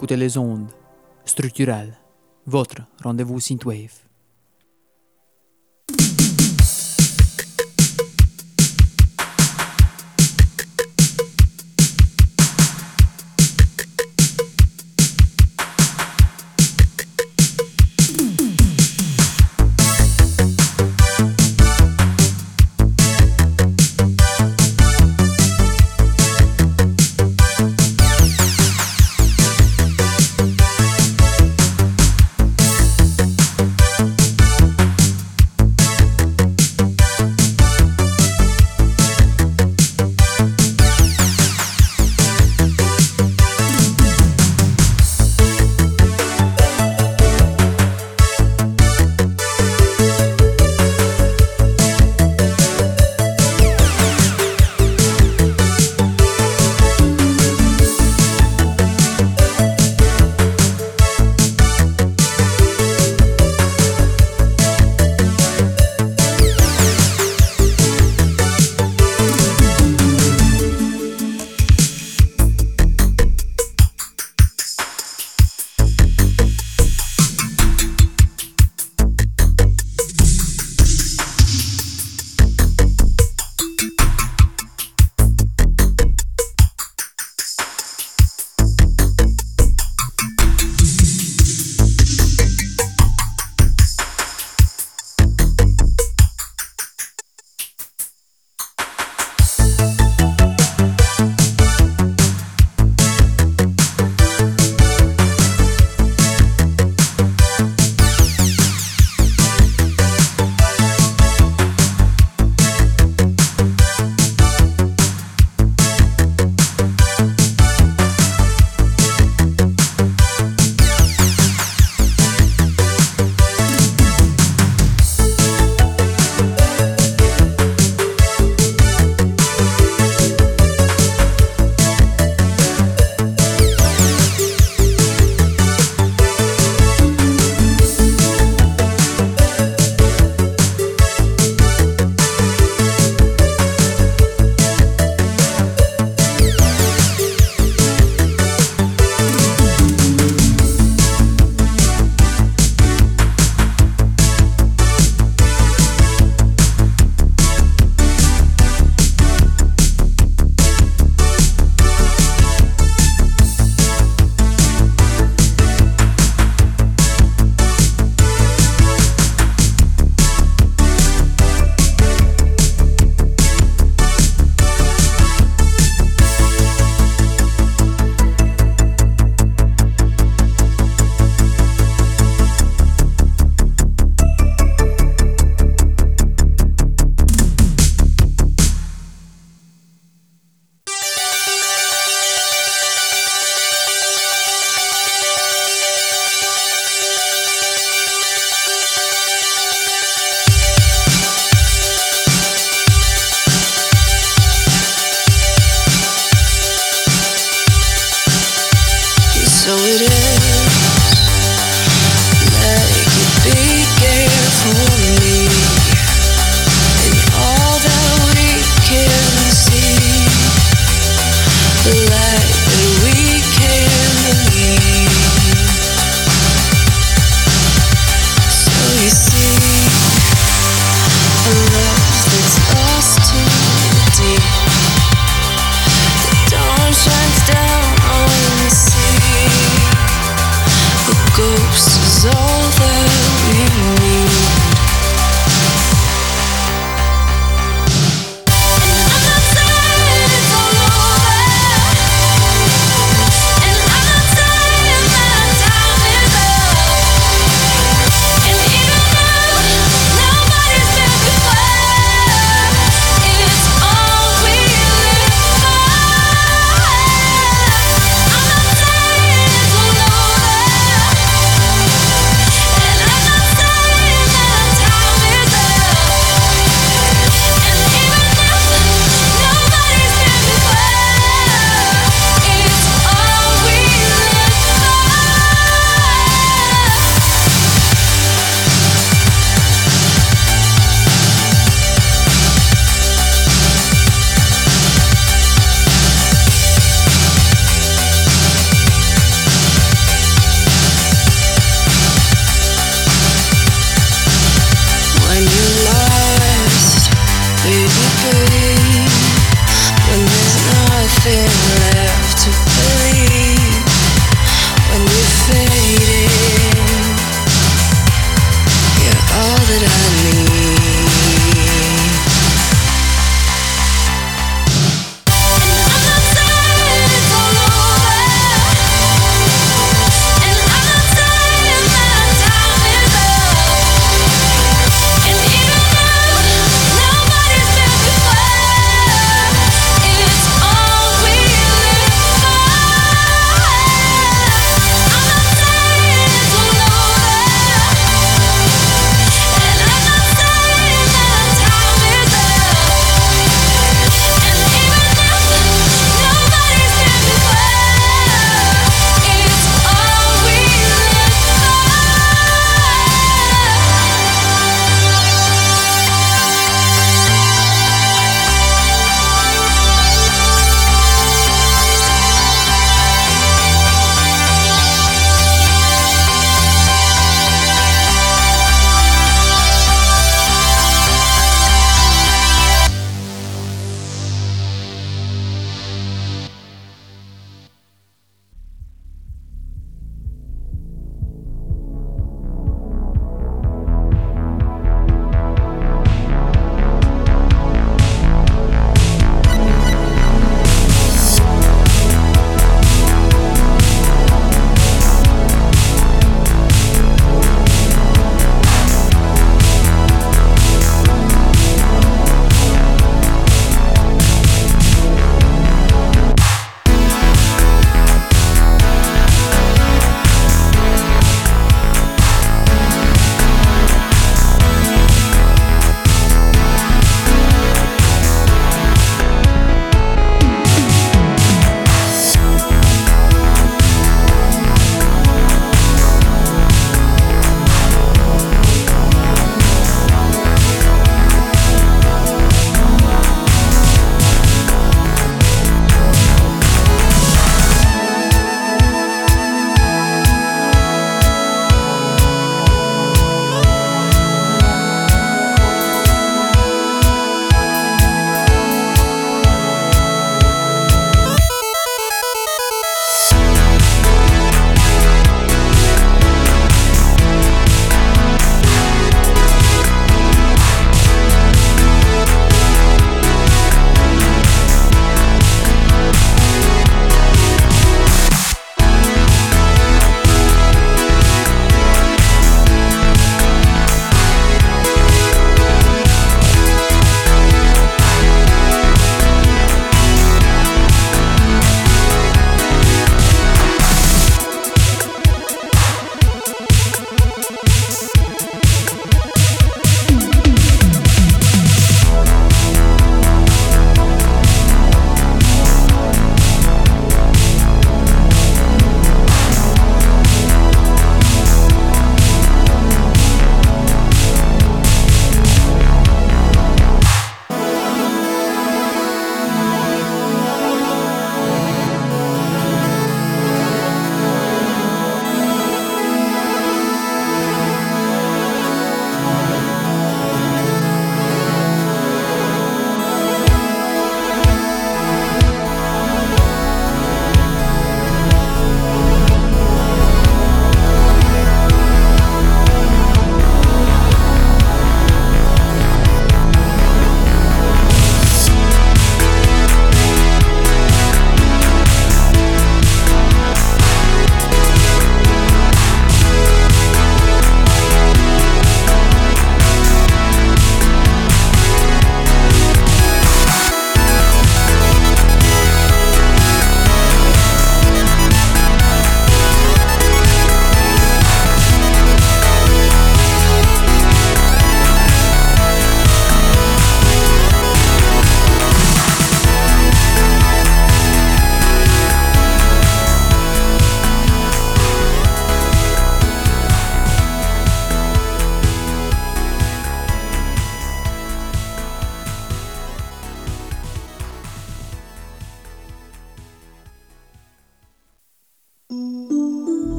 Écoutez les ondes structurelles, votre rendez-vous synthwave.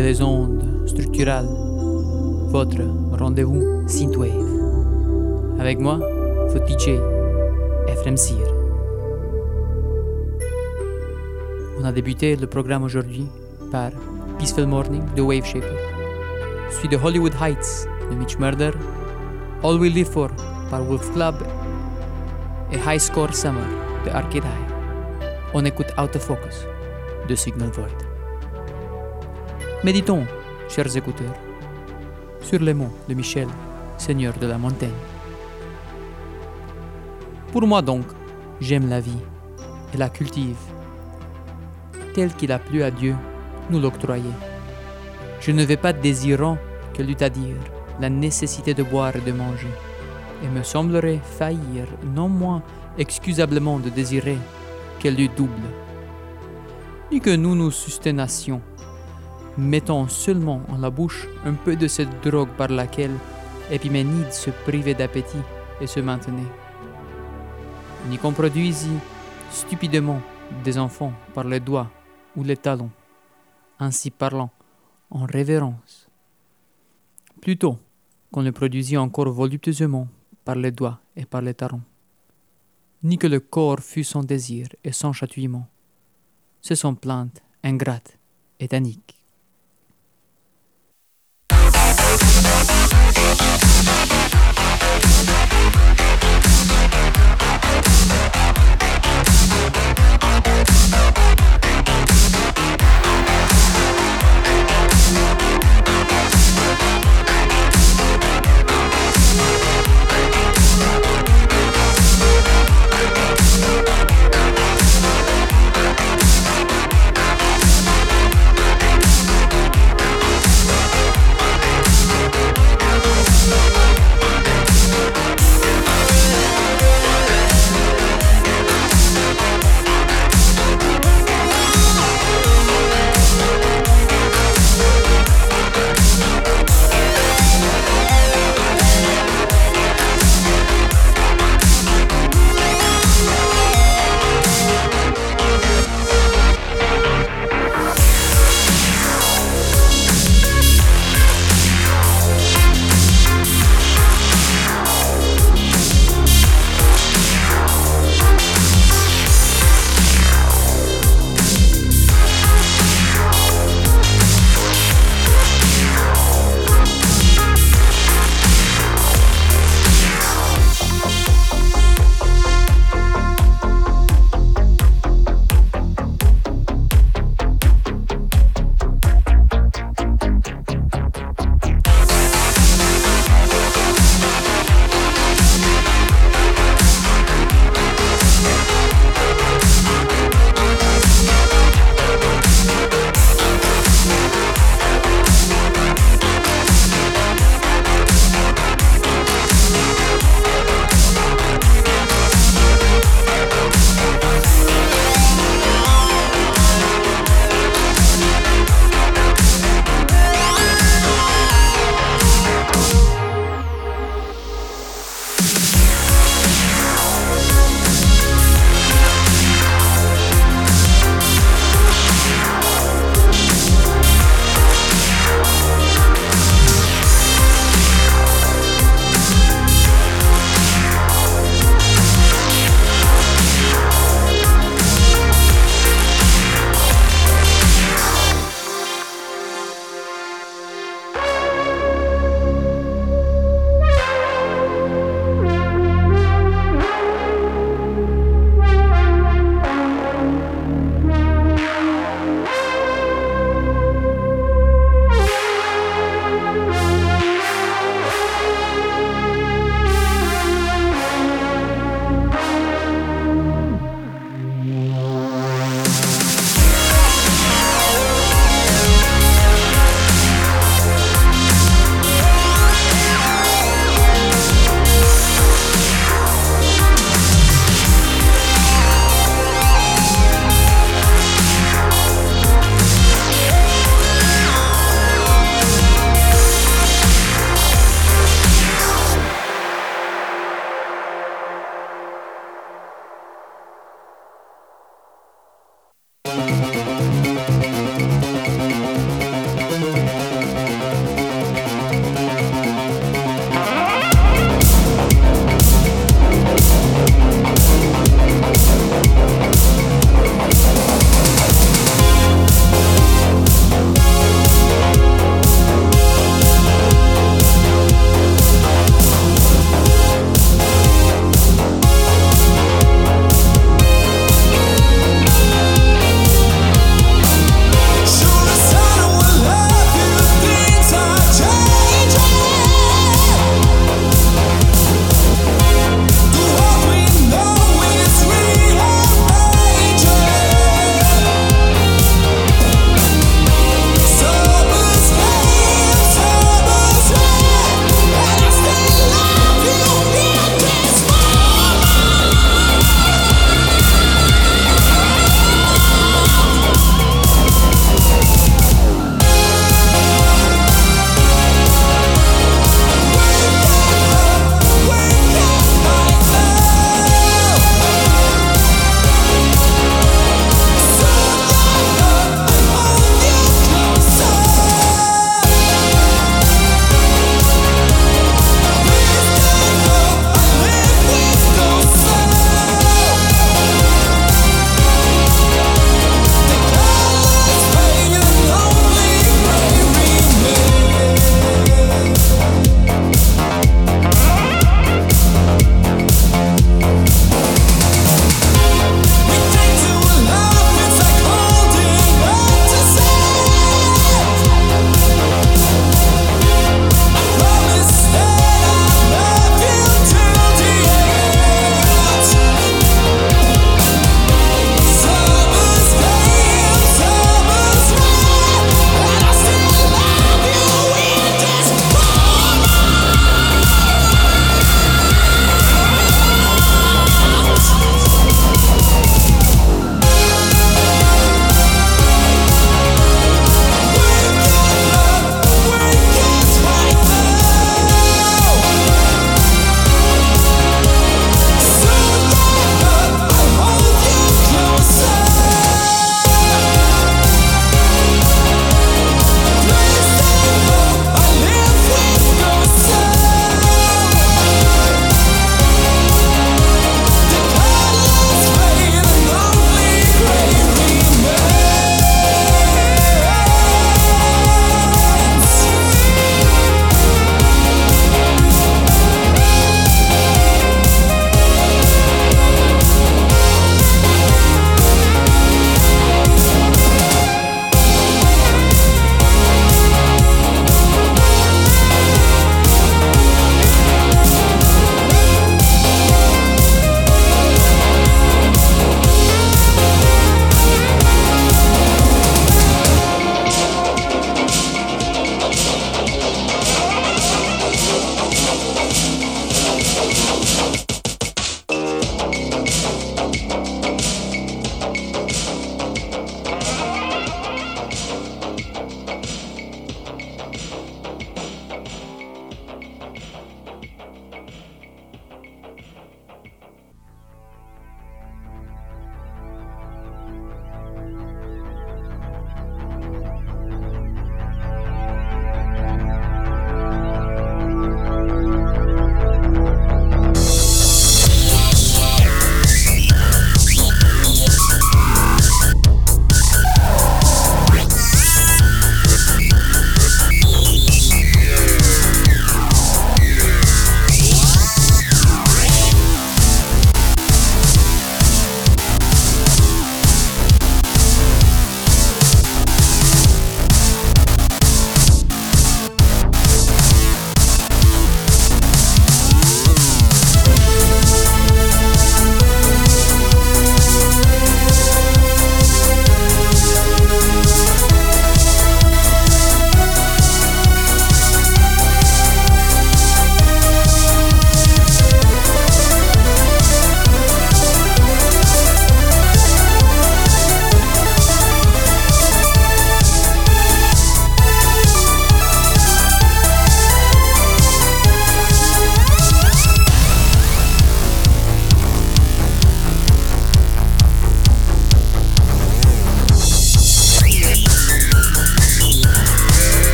Écoutez les ondes structurales, votre rendez-vous Synthwave. Avec moi, votre DJ, Ephraim Sir. On a débuté le programme aujourd'hui par Peaceful Morning de Wave Shaper, suivi de Hollywood Heights de Mitch Murder, All We Live For par Wolf Club et High Score Summer de Arcade High. On écoute Out of Focus de Signal Void. Méditons, chers écouteurs, sur les mots de Michel, Seigneur de la montagne. Pour moi donc, j'aime la vie et la cultive, telle qu'il a plu à Dieu nous l'octroyer. Je ne vais pas désirant qu'elle eût à dire la nécessité de boire et de manger, et me semblerait faillir non moins excusablement de désirer qu'elle eût double, ni que nous nous susténassions, mettant seulement en la bouche un peu de cette drogue par laquelle Épiménide se privait d'appétit et se maintenait, ni qu'on produisit stupidement des enfants par les doigts ou les talons ainsi parlant, en révérence. Plutôt qu'on le produisit encore voluptueusement par les doigts et par les talons. Ni que le corps fût sans désir et sans chatouillement. C'est son plainte ingrate et Bye.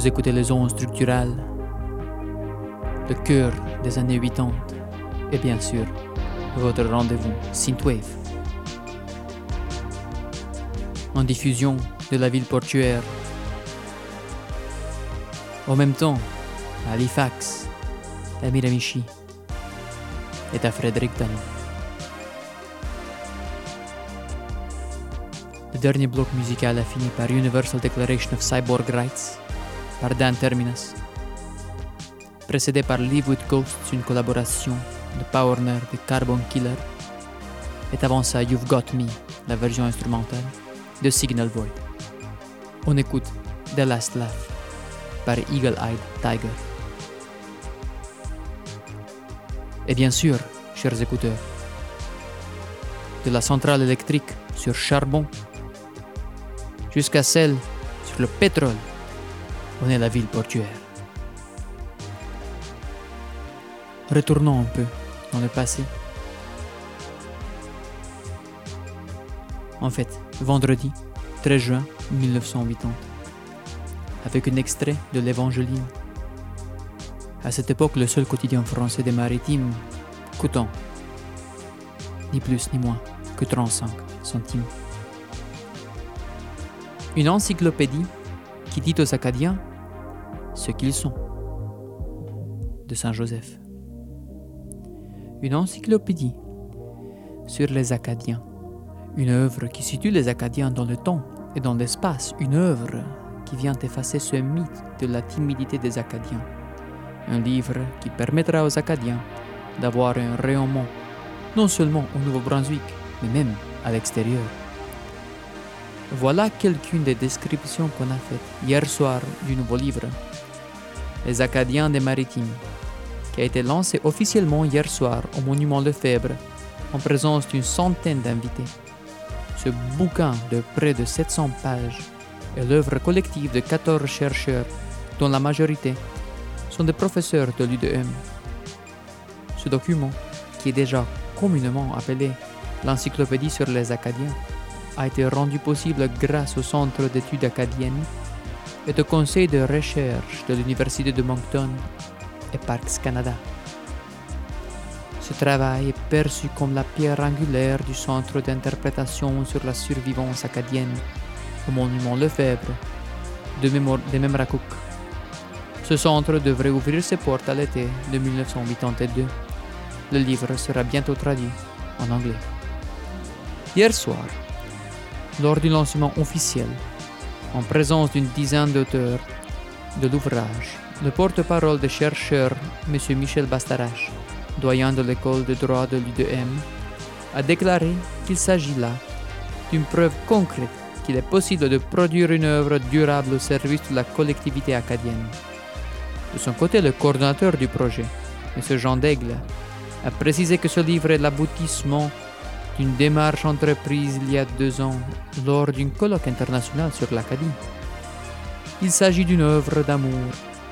Vous écoutez les ondes structurales, le cœur des années 80 et bien sûr votre rendez-vous Synthwave. En diffusion de la ville portuaire. En même temps, à Halifax, à Miramichi et à Fredericton. Le dernier bloc musical a fini par Universal Declaration of Cyborg Rights par Dan Terminus, précédé par Live with Ghosts, une collaboration de Powerner de Carbon Killer, et avant ça You've Got Me, la version instrumentale de Signal Void. On écoute The Last Laugh par Eagle Eyed Tiger. Et bien sûr, chers écouteurs, de la centrale électrique sur charbon jusqu'à celle sur le pétrole on est la ville portuaire. Retournons un peu dans le passé. En fait, vendredi 13 juin 1980, avec un extrait de l'Évangéline. À cette époque, le seul quotidien français des maritimes coûtant ni plus ni moins que 35 centimes. Une encyclopédie qui dit aux Acadiens ce qu'ils sont. De Saint Joseph. Une encyclopédie sur les Acadiens. Une œuvre qui situe les Acadiens dans le temps et dans l'espace. Une œuvre qui vient effacer ce mythe de la timidité des Acadiens. Un livre qui permettra aux Acadiens d'avoir un rayonnement non seulement au Nouveau-Brunswick, mais même à l'extérieur. Voilà quelques-unes des descriptions qu'on a faites hier soir du nouveau livre les Acadiens des Maritimes, qui a été lancé officiellement hier soir au Monument Lefebvre en présence d'une centaine d'invités. Ce bouquin de près de 700 pages est l'œuvre collective de 14 chercheurs, dont la majorité sont des professeurs de l'UDM. Ce document, qui est déjà communément appelé l'Encyclopédie sur les Acadiens, a été rendu possible grâce au Centre d'études acadiennes et au conseil de recherche de l'Université de Moncton et Parks Canada. Ce travail est perçu comme la pierre angulaire du centre d'interprétation sur la survivance acadienne au monument Lefebvre de, de Memracook. Ce centre devrait ouvrir ses portes à l'été de 1982. Le livre sera bientôt traduit en anglais. Hier soir, lors du lancement officiel en présence d'une dizaine d'auteurs de l'ouvrage. Le porte-parole des chercheurs, M. Michel Bastarache, doyen de l'école de droit de l'UDM, a déclaré qu'il s'agit là d'une preuve concrète qu'il est possible de produire une œuvre durable au service de la collectivité acadienne. De son côté, le coordinateur du projet, M. Jean Daigle, a précisé que ce livre est l'aboutissement une démarche entreprise il y a deux ans lors d'un colloque international sur l'Acadie. Il s'agit d'une œuvre d'amour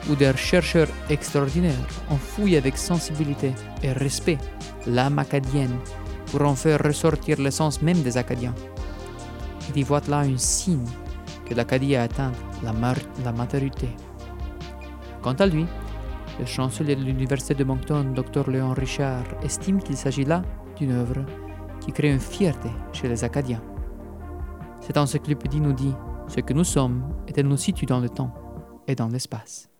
où des chercheurs extraordinaires ont fouillé avec sensibilité et respect l'âme acadienne pour en faire ressortir l'essence même des Acadiens. Il y voit là un signe que l'Acadie a atteint la, la maturité. Quant à lui, le chancelier de l'Université de Moncton, Dr Léon Richard, estime qu'il s'agit là d'une œuvre qui crée une fierté chez les Acadiens. Cette encyclopédie nous dit ce que nous sommes et elle nous situe dans le temps et dans l'espace.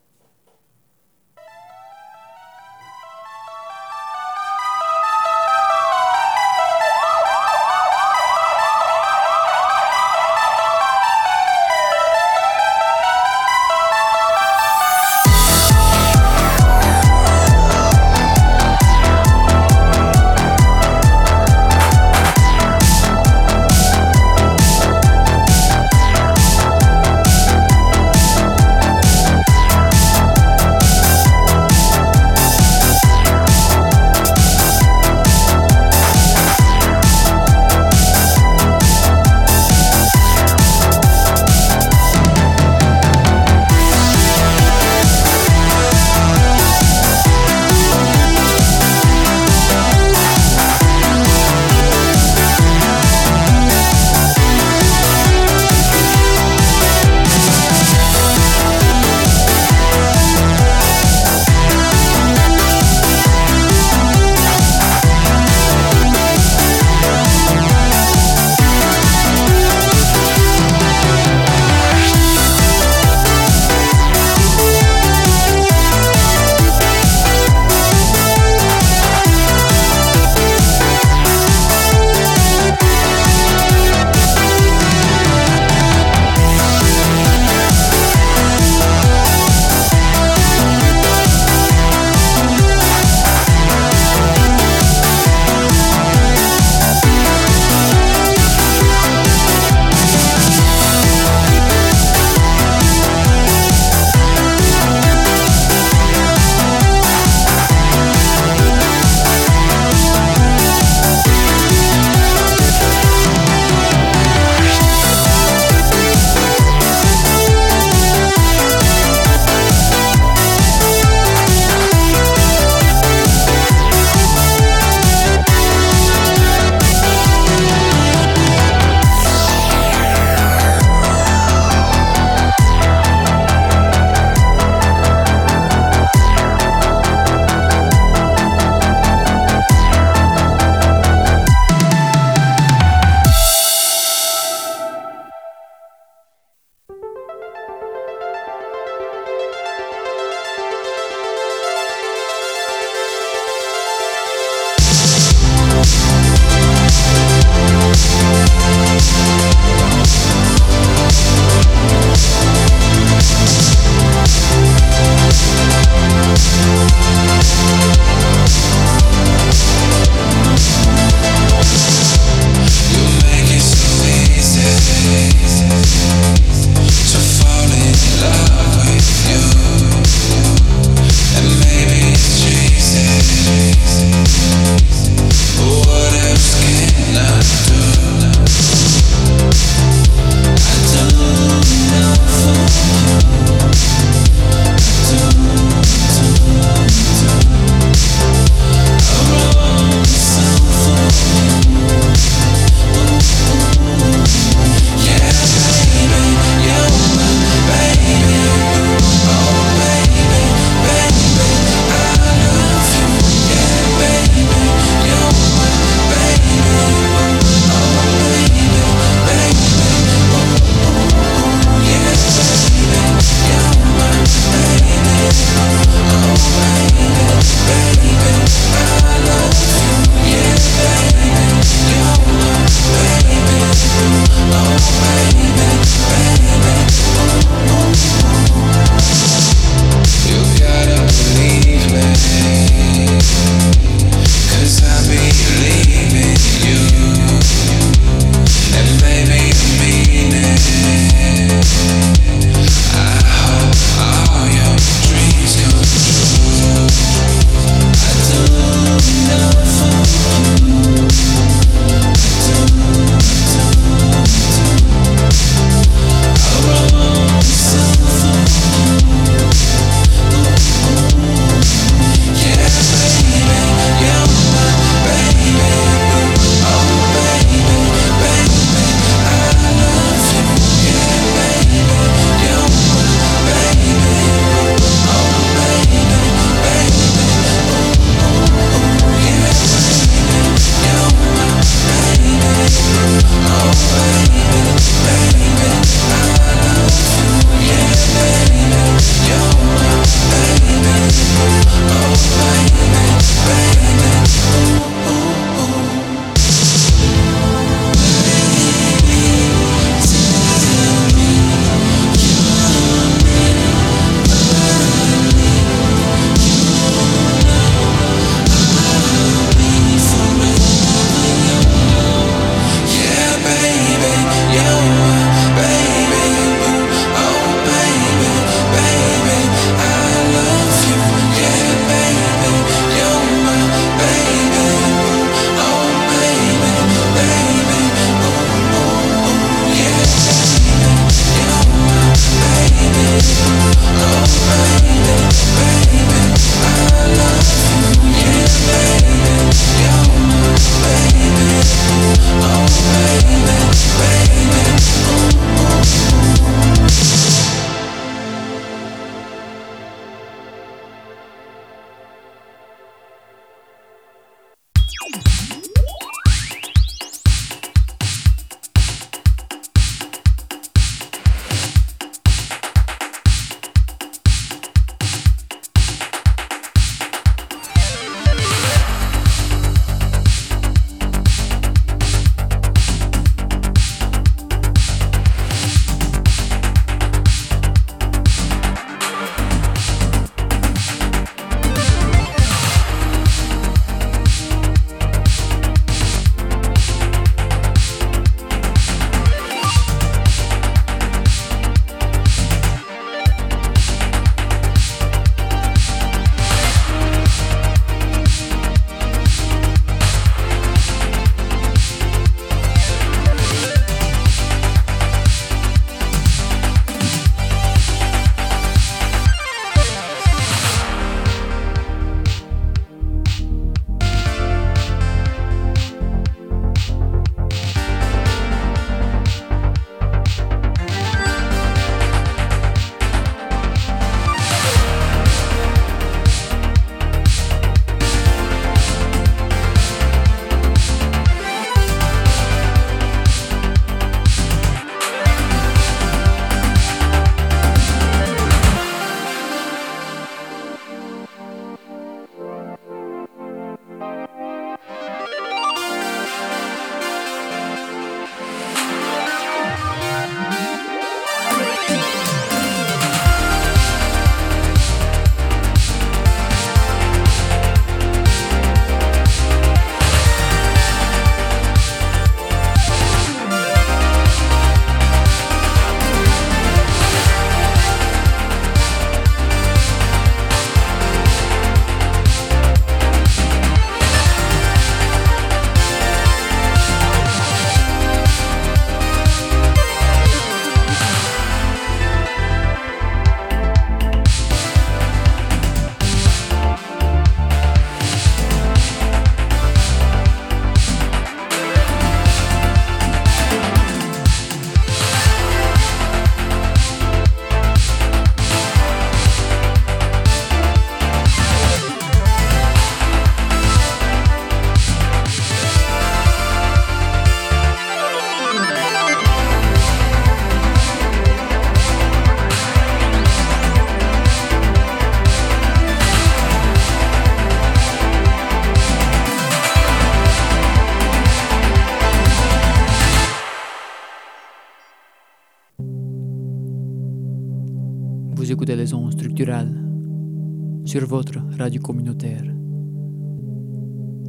Votre radio communautaire.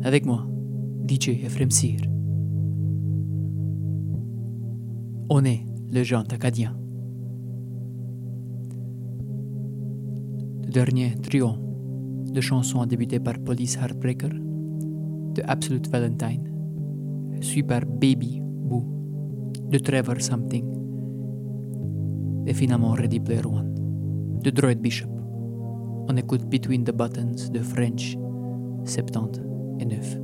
Avec moi, DJ Ephraim Sir. On est le genre acadien. Le dernier trio de chansons a débuté par Police Heartbreaker, de Absolute Valentine, suivi par Baby Boo, de Trevor Something, et finalement Ready Player One, de Droid Bishop. On écoute Between the Buttons de French 79.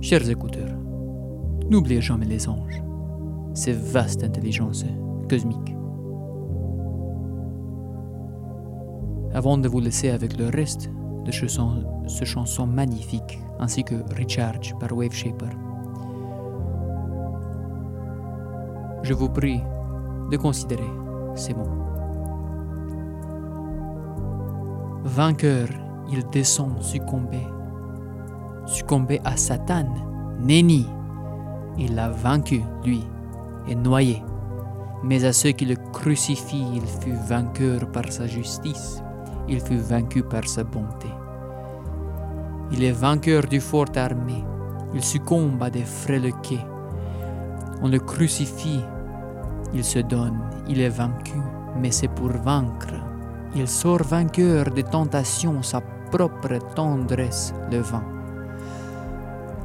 Chers écouteurs, n'oubliez jamais les anges, ces vastes intelligences cosmiques. Avant de vous laisser avec le reste de ce chanson, magnifique, ainsi que Recharge par Wave Shaper, je vous prie de considérer ces mots. Vainqueur, il descend succombé. Succombé à Satan, Néni. Il l'a vaincu, lui, et noyé. Mais à ceux qui le crucifient, il fut vainqueur par sa justice il fut vaincu par sa bonté. Il est vainqueur du fort armé, il succombe à des frêles quais. On le crucifie, il se donne, il est vaincu, mais c'est pour vaincre. Il sort vainqueur des tentations, sa propre tendresse le vainc.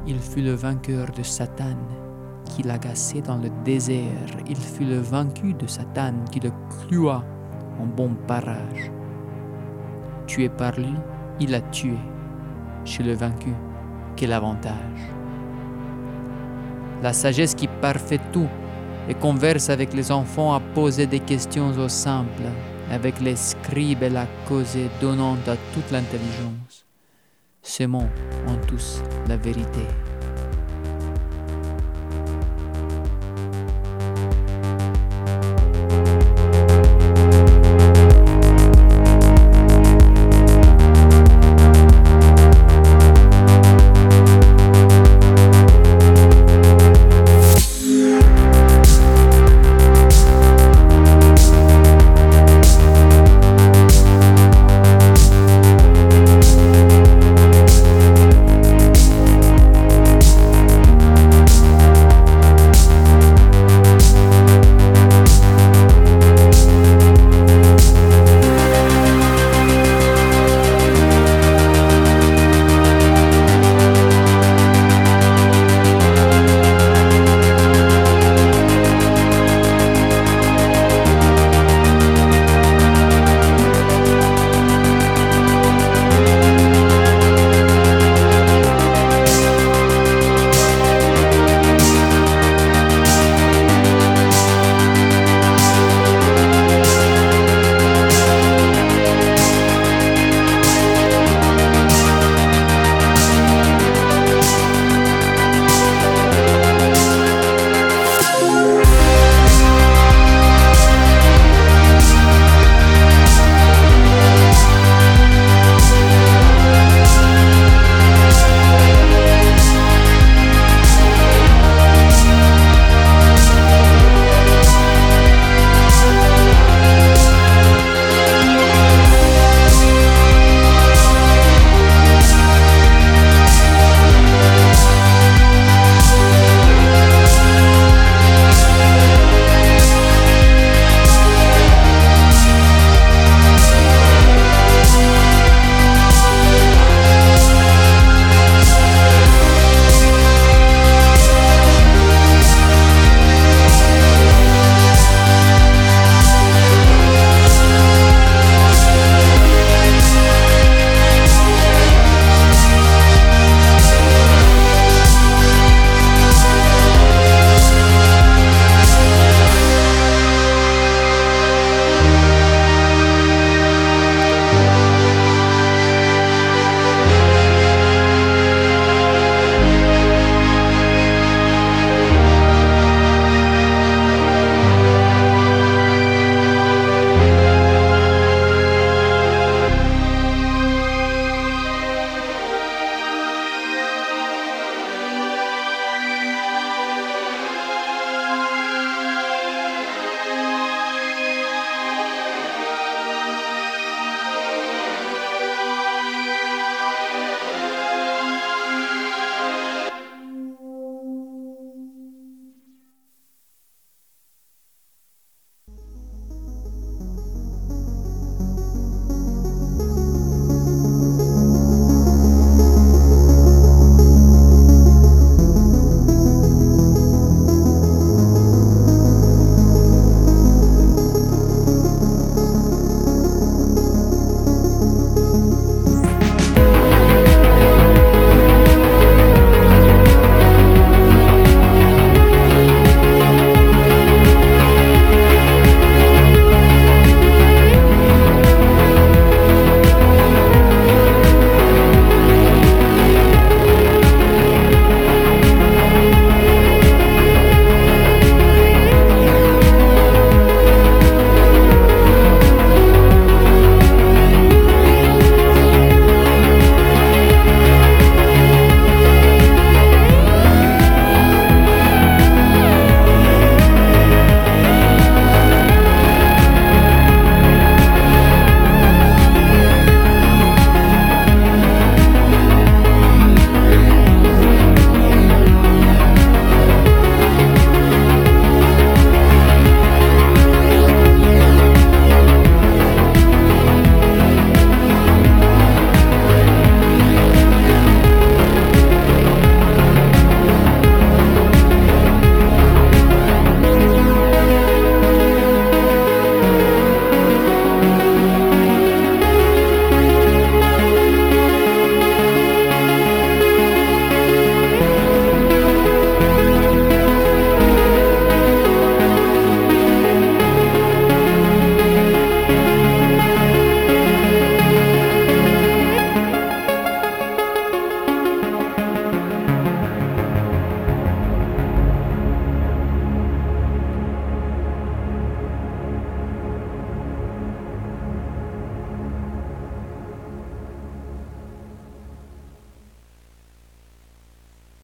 Il fut le vainqueur de Satan qui l'agaçait dans le désert. Il fut le vaincu de Satan qui le cloua en bon parage tué par lui, il a tué. Chez le vaincu, quel avantage. La sagesse qui parfait tout et converse avec les enfants à poser des questions au simple, avec les scribes et la causée donnant à toute l'intelligence. Ces mots ont tous la vérité.